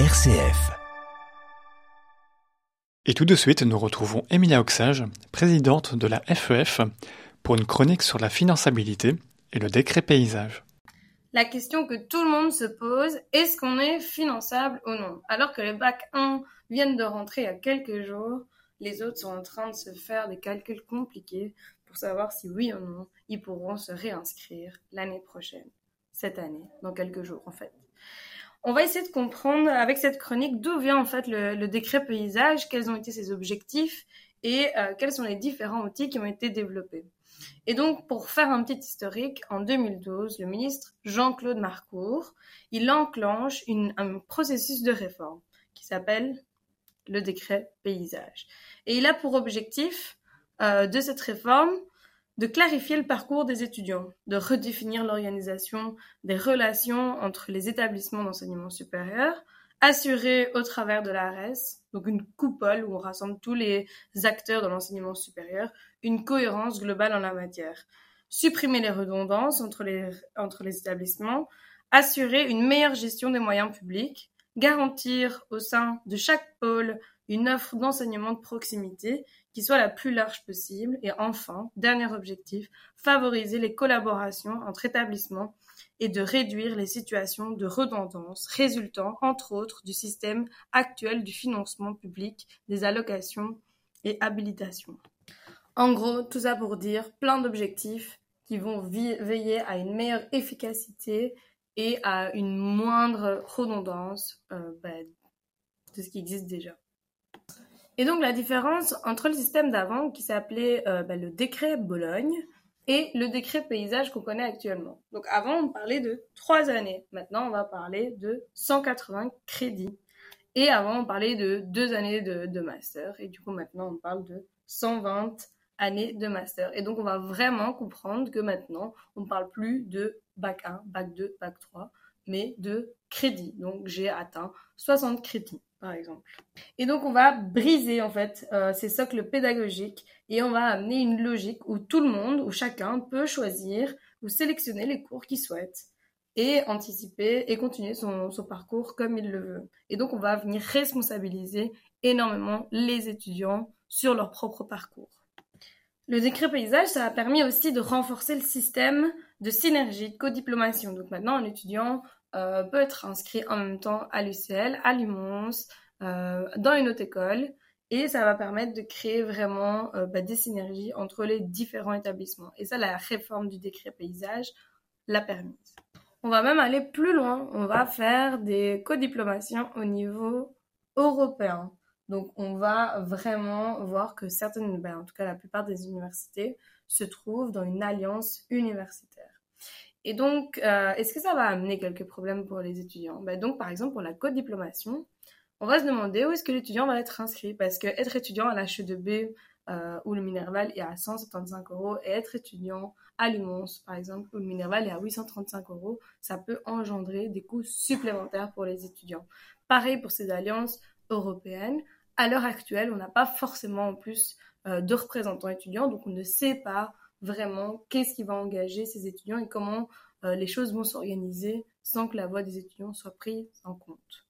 RCF. Et tout de suite, nous retrouvons Emilia Oxage, présidente de la FEF, e pour une chronique sur la finançabilité et le décret paysage. La question que tout le monde se pose, est-ce qu'on est finançable ou non? Alors que les bac 1 viennent de rentrer il y a quelques jours, les autres sont en train de se faire des calculs compliqués pour savoir si oui ou non ils pourront se réinscrire l'année prochaine, cette année, dans quelques jours en fait. On va essayer de comprendre avec cette chronique d'où vient en fait le, décret paysage, quels ont été ses objectifs et euh, quels sont les différents outils qui ont été développés. Et donc, pour faire un petit historique, en 2012, le ministre Jean-Claude Marcourt, il enclenche un processus de réforme qui s'appelle le décret paysage. Et il a pour objectif euh, de cette réforme de clarifier le parcours des étudiants, de redéfinir l'organisation des relations entre les établissements d'enseignement supérieur, assurer au travers de l'ARES, donc une coupole où on rassemble tous les acteurs de l'enseignement supérieur, une cohérence globale en la matière, supprimer les redondances entre les, entre les établissements, assurer une meilleure gestion des moyens publics, garantir au sein de chaque pôle une offre d'enseignement de proximité qui soit la plus large possible et enfin, dernier objectif, favoriser les collaborations entre établissements et de réduire les situations de redondance résultant, entre autres, du système actuel du financement public des allocations et habilitations. En gros, tout ça pour dire plein d'objectifs qui vont veiller à une meilleure efficacité et à une moindre redondance euh, bah, de ce qui existe déjà. Et donc la différence entre le système d'avant qui s'appelait euh, bah, le décret Bologne et le décret paysage qu'on connaît actuellement. Donc avant on parlait de trois années, maintenant on va parler de 180 crédits. Et avant on parlait de deux années de, de master et du coup maintenant on parle de 120 années de master. Et donc on va vraiment comprendre que maintenant on ne parle plus de bac 1, bac 2, bac 3, mais de crédits. Donc j'ai atteint 60 crédits par exemple. Et donc on va briser en fait euh, ces socles pédagogiques et on va amener une logique où tout le monde, où chacun peut choisir ou sélectionner les cours qu'il souhaite et anticiper et continuer son, son parcours comme il le veut. Et donc on va venir responsabiliser énormément les étudiants sur leur propre parcours. Le décret paysage, ça a permis aussi de renforcer le système de synergie, de codiplomation. Donc maintenant, un étudiant euh, peut être inscrit en même temps à l'UCL, à l'UMONS, euh, dans une autre école. Et ça va permettre de créer vraiment euh, bah, des synergies entre les différents établissements. Et ça, la réforme du décret paysage l'a permise. On va même aller plus loin. On va faire des codiplomations au niveau européen. Donc, on va vraiment voir que certaines, ben, en tout cas la plupart des universités, se trouvent dans une alliance universitaire. Et donc, euh, est-ce que ça va amener quelques problèmes pour les étudiants? Ben, Donc, par exemple, pour la code-diplomation, on va se demander où est-ce que l'étudiant va être inscrit. Parce que être étudiant à l'HE2B euh, ou le Minerval est à 175 euros et être étudiant à l'UMONS, par exemple, ou le Minerval est à 835 euros, ça peut engendrer des coûts supplémentaires pour les étudiants. Pareil pour ces alliances européennes à l'heure actuelle, on n'a pas forcément en plus euh, de représentants étudiants, donc on ne sait pas vraiment qu'est-ce qui va engager ces étudiants et comment euh, les choses vont s'organiser sans que la voix des étudiants soit prise en compte.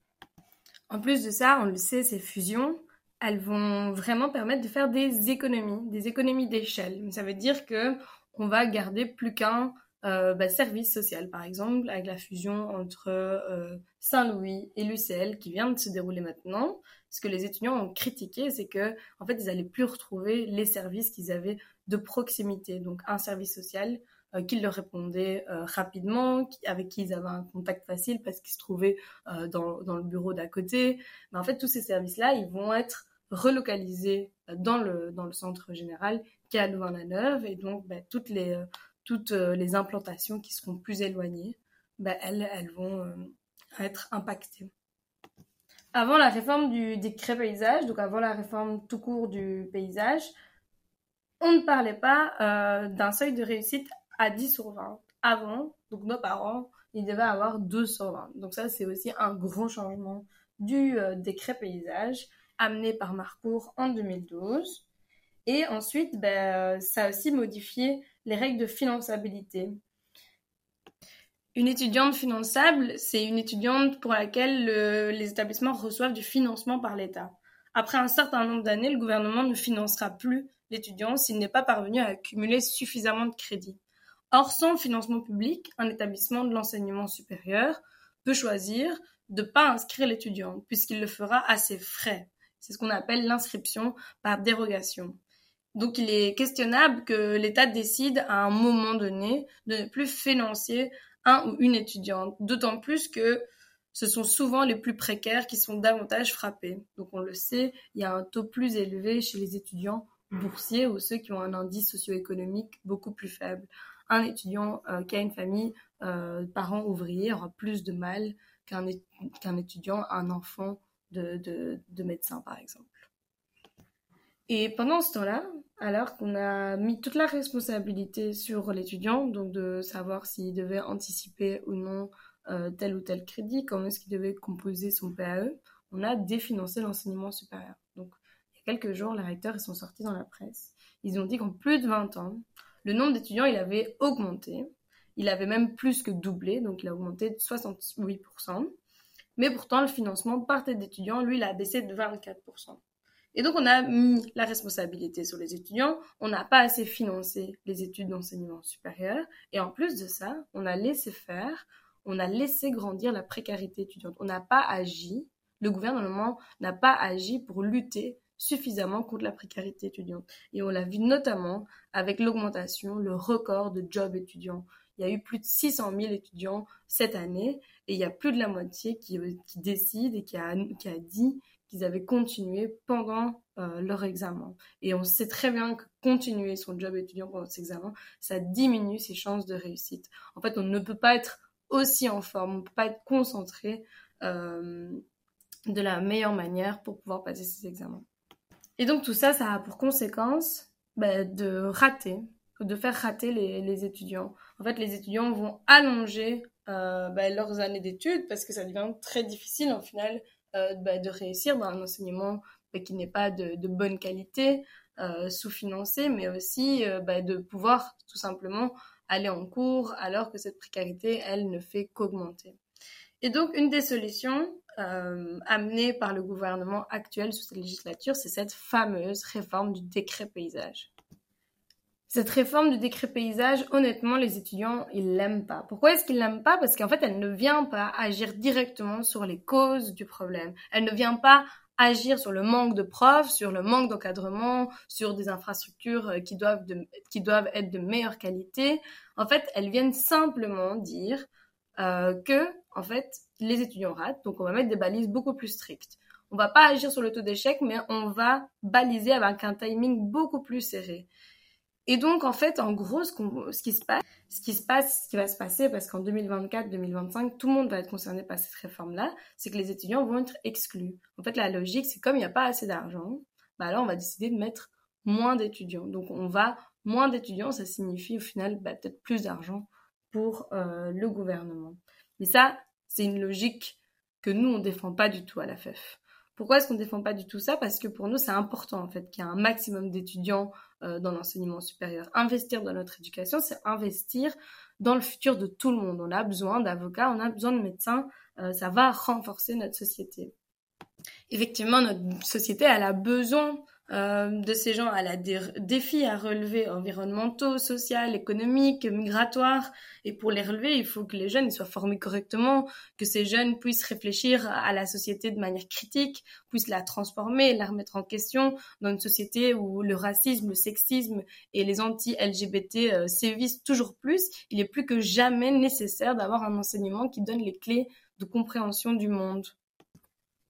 En plus de ça, on le sait, ces fusions, elles vont vraiment permettre de faire des économies, des économies d'échelle. Ça veut dire que on va garder plus qu'un euh, bah, service social, par exemple, avec la fusion entre euh, Saint-Louis et l'UCL qui vient de se dérouler maintenant. Ce que les étudiants ont critiqué, c'est que en fait, ils n'allaient plus retrouver les services qu'ils avaient de proximité. Donc, un service social euh, qui leur répondait rapidement, avec qui ils avaient un contact facile parce qu'ils se trouvaient dans, dans, le bureau d'à côté. Mais en fait, tous ces services-là, ils vont être relocalisés dans le, dans le centre général qui est à Louvain-la-Neuve. Et donc, bah, toutes les toutes euh, les implantations qui seront plus éloignées, bah, elles, elles vont euh, être impactées. Avant la réforme du décret paysage, donc avant la réforme tout court du paysage, on ne parlait pas euh, d'un seuil de réussite à 10 sur 20. Avant, donc nos parents, ils devaient avoir 2 sur 20. Donc ça, c'est aussi un grand changement du décret paysage amené par Marcourt en 2012. Et ensuite, ben, ça a aussi modifié les règles de finançabilité. Une étudiante finançable, c'est une étudiante pour laquelle les établissements reçoivent du financement par l'État. Après un certain nombre d'années, le gouvernement ne financera plus l'étudiant s'il n'est pas parvenu à accumuler suffisamment de crédits. Or, sans financement public, un établissement de l'enseignement supérieur peut choisir de ne pas inscrire l'étudiant, puisqu'il le fera à ses frais. C'est ce qu'on appelle l'inscription par dérogation. Donc il est questionnable que l'État décide à un moment donné de ne plus financer un ou une étudiante, d'autant plus que ce sont souvent les plus précaires qui sont davantage frappés. Donc on le sait, il y a un taux plus élevé chez les étudiants boursiers ou ceux qui ont un indice socio-économique beaucoup plus faible. Un étudiant euh, qui a une famille, euh, parents ouvriers, aura plus de mal qu'un étudiant, un enfant de, de, de médecin, par exemple. Et pendant ce temps-là, alors qu'on a mis toute la responsabilité sur l'étudiant, donc de savoir s'il devait anticiper ou non euh, tel ou tel crédit, comment est-ce qu'il devait composer son PAE, on a définancé l'enseignement supérieur. Quelques jours, les recteurs sont sortis dans la presse. Ils ont dit qu'en plus de 20 ans, le nombre d'étudiants, il avait augmenté. Il avait même plus que doublé, donc il a augmenté de 68%. Mais pourtant, le financement par tête d'étudiants, lui, il a baissé de 24%. Et donc, on a mis la responsabilité sur les étudiants. On n'a pas assez financé les études d'enseignement supérieur. Et en plus de ça, on a laissé faire, on a laissé grandir la précarité étudiante. On n'a pas agi, le gouvernement n'a pas agi pour lutter suffisamment contre la précarité étudiante. Et on l'a vu notamment avec l'augmentation, le record de jobs étudiants. Il y a eu plus de 600 000 étudiants cette année et il y a plus de la moitié qui, qui décide et qui a, qui a dit qu'ils avaient continué pendant euh, leur examen. Et on sait très bien que continuer son job étudiant pendant ses examens, ça diminue ses chances de réussite. En fait, on ne peut pas être aussi en forme, on ne peut pas être concentré euh, de la meilleure manière pour pouvoir passer ses examens. Et donc tout ça, ça a pour conséquence bah, de rater, de faire rater les, étudiants. En fait, les étudiants vont allonger euh, bah, leurs années d'études parce que ça devient très difficile en final euh, bah, de réussir dans un enseignement bah, qui n'est pas de, bonne qualité, euh, sous-financé, mais aussi euh, de pouvoir tout simplement aller en cours alors que cette précarité, elle, ne fait qu'augmenter. Et donc, une des solutions amenées par le gouvernement actuel sous cette législature, c'est cette fameuse réforme du décret paysage. Cette réforme du décret paysage, honnêtement, les étudiants, ils l'aiment pas. Pourquoi est-ce qu'ils l'aiment pas? Parce qu'en fait, elle ne vient pas agir directement sur les causes du problème. Elle ne vient pas agir sur le manque de profs, sur le manque d'encadrement, sur des infrastructures euh, qui doivent être de meilleure qualité. En fait, elles viennent simplement dire euh, que, en fait, les étudiants ratent, donc on va mettre des balises beaucoup plus strictes. On va pas agir sur le taux d'échec, mais on va baliser avec un timing beaucoup plus serré. Et donc, en fait, en gros, ce, qui se passe, ce qui se va se passer, parce qu'en 2024-2025, tout le monde va être concerné par cette réforme-là, c'est que les étudiants vont être exclus. En fait, la logique, c'est comme il n'y a pas assez d'argent, bah là, on va décider de mettre moins d'étudiants. Donc, on va moins d'étudiants, ça signifie au final bah, peut-être plus d'argent pour euh, le gouvernement. Mais ça, c'est une logique que nous, on défend pas du tout à la FEF. Pourquoi est-ce qu'on ne défend pas du tout ça? Parce que pour nous, c'est important en fait qu'il y ait un maximum d'étudiants euh, dans l'enseignement supérieur. Investir dans notre éducation, c'est investir dans le futur de tout le monde. On a besoin d'avocats, on a besoin de médecins, euh, ça va renforcer notre société. Effectivement, notre société, elle a besoin de ces gens, elle a des défis à relever environnementaux, sociaux, économiques, migratoires. Et pour les relever, il faut que les jeunes soient formés correctement, que ces jeunes puissent réfléchir à la société de manière critique, puissent la transformer, la remettre en question dans une société où le racisme, le sexisme et les anti-LGBT euh, sévissent toujours plus. Il est plus que jamais nécessaire d'avoir un enseignement qui donne les clés de compréhension du monde.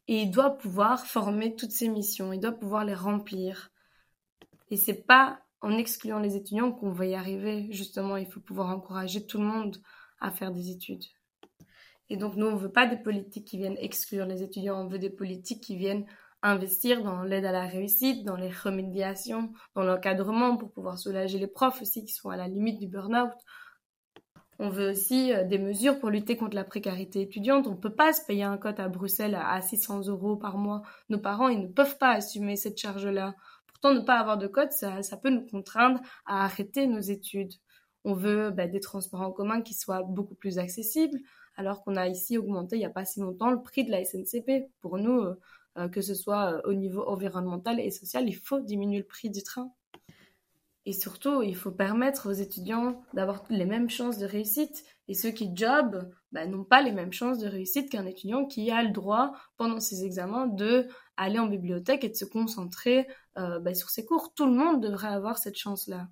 Et il doit pouvoir former toutes ces missions, il doit pouvoir les remplir. Et c'est pas en excluant les étudiants qu'on va y arriver. Justement, il faut pouvoir encourager tout le monde à faire des études. Et donc, nous, on veut pas des politiques qui viennent exclure les étudiants, on veut des politiques qui viennent investir dans l'aide à la réussite, dans les remédiations, dans l'encadrement pour pouvoir soulager les profs aussi qui sont à la limite du burn-out, on veut aussi euh, des mesures pour lutter contre la précarité étudiante. On ne peut pas se payer un cote à Bruxelles à 600 euros par mois. Nos parents, ils ne peuvent pas assumer cette charge-là. Pourtant, ne pas avoir de cote, ça, peut nous contraindre à arrêter nos études. On veut bah, des transports en commun qui soient beaucoup plus accessibles, alors qu'on a ici augmenté il n'y a pas si longtemps le prix de la SNCP. Pour nous, euh, euh, que ce soit au niveau environnemental et social, il faut diminuer le prix du train. Et surtout, il faut permettre aux étudiants d'avoir les mêmes chances de réussite. Et ceux qui jobent bah, n'ont pas les mêmes chances de réussite qu'un étudiant qui a le droit, pendant ses examens, de aller en bibliothèque et de se concentrer euh, bah, sur ses cours. Tout le monde devrait avoir cette chance-là.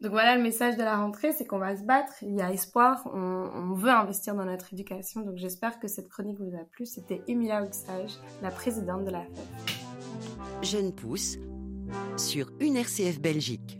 Donc voilà le message de la rentrée, c'est qu'on va se battre, il y a espoir, on, veut investir dans notre éducation. Donc j'espère que cette chronique vous a plu. C'était Emilia Oxage, la présidente de la FED. Jeune pousse sur une RCF Belgique.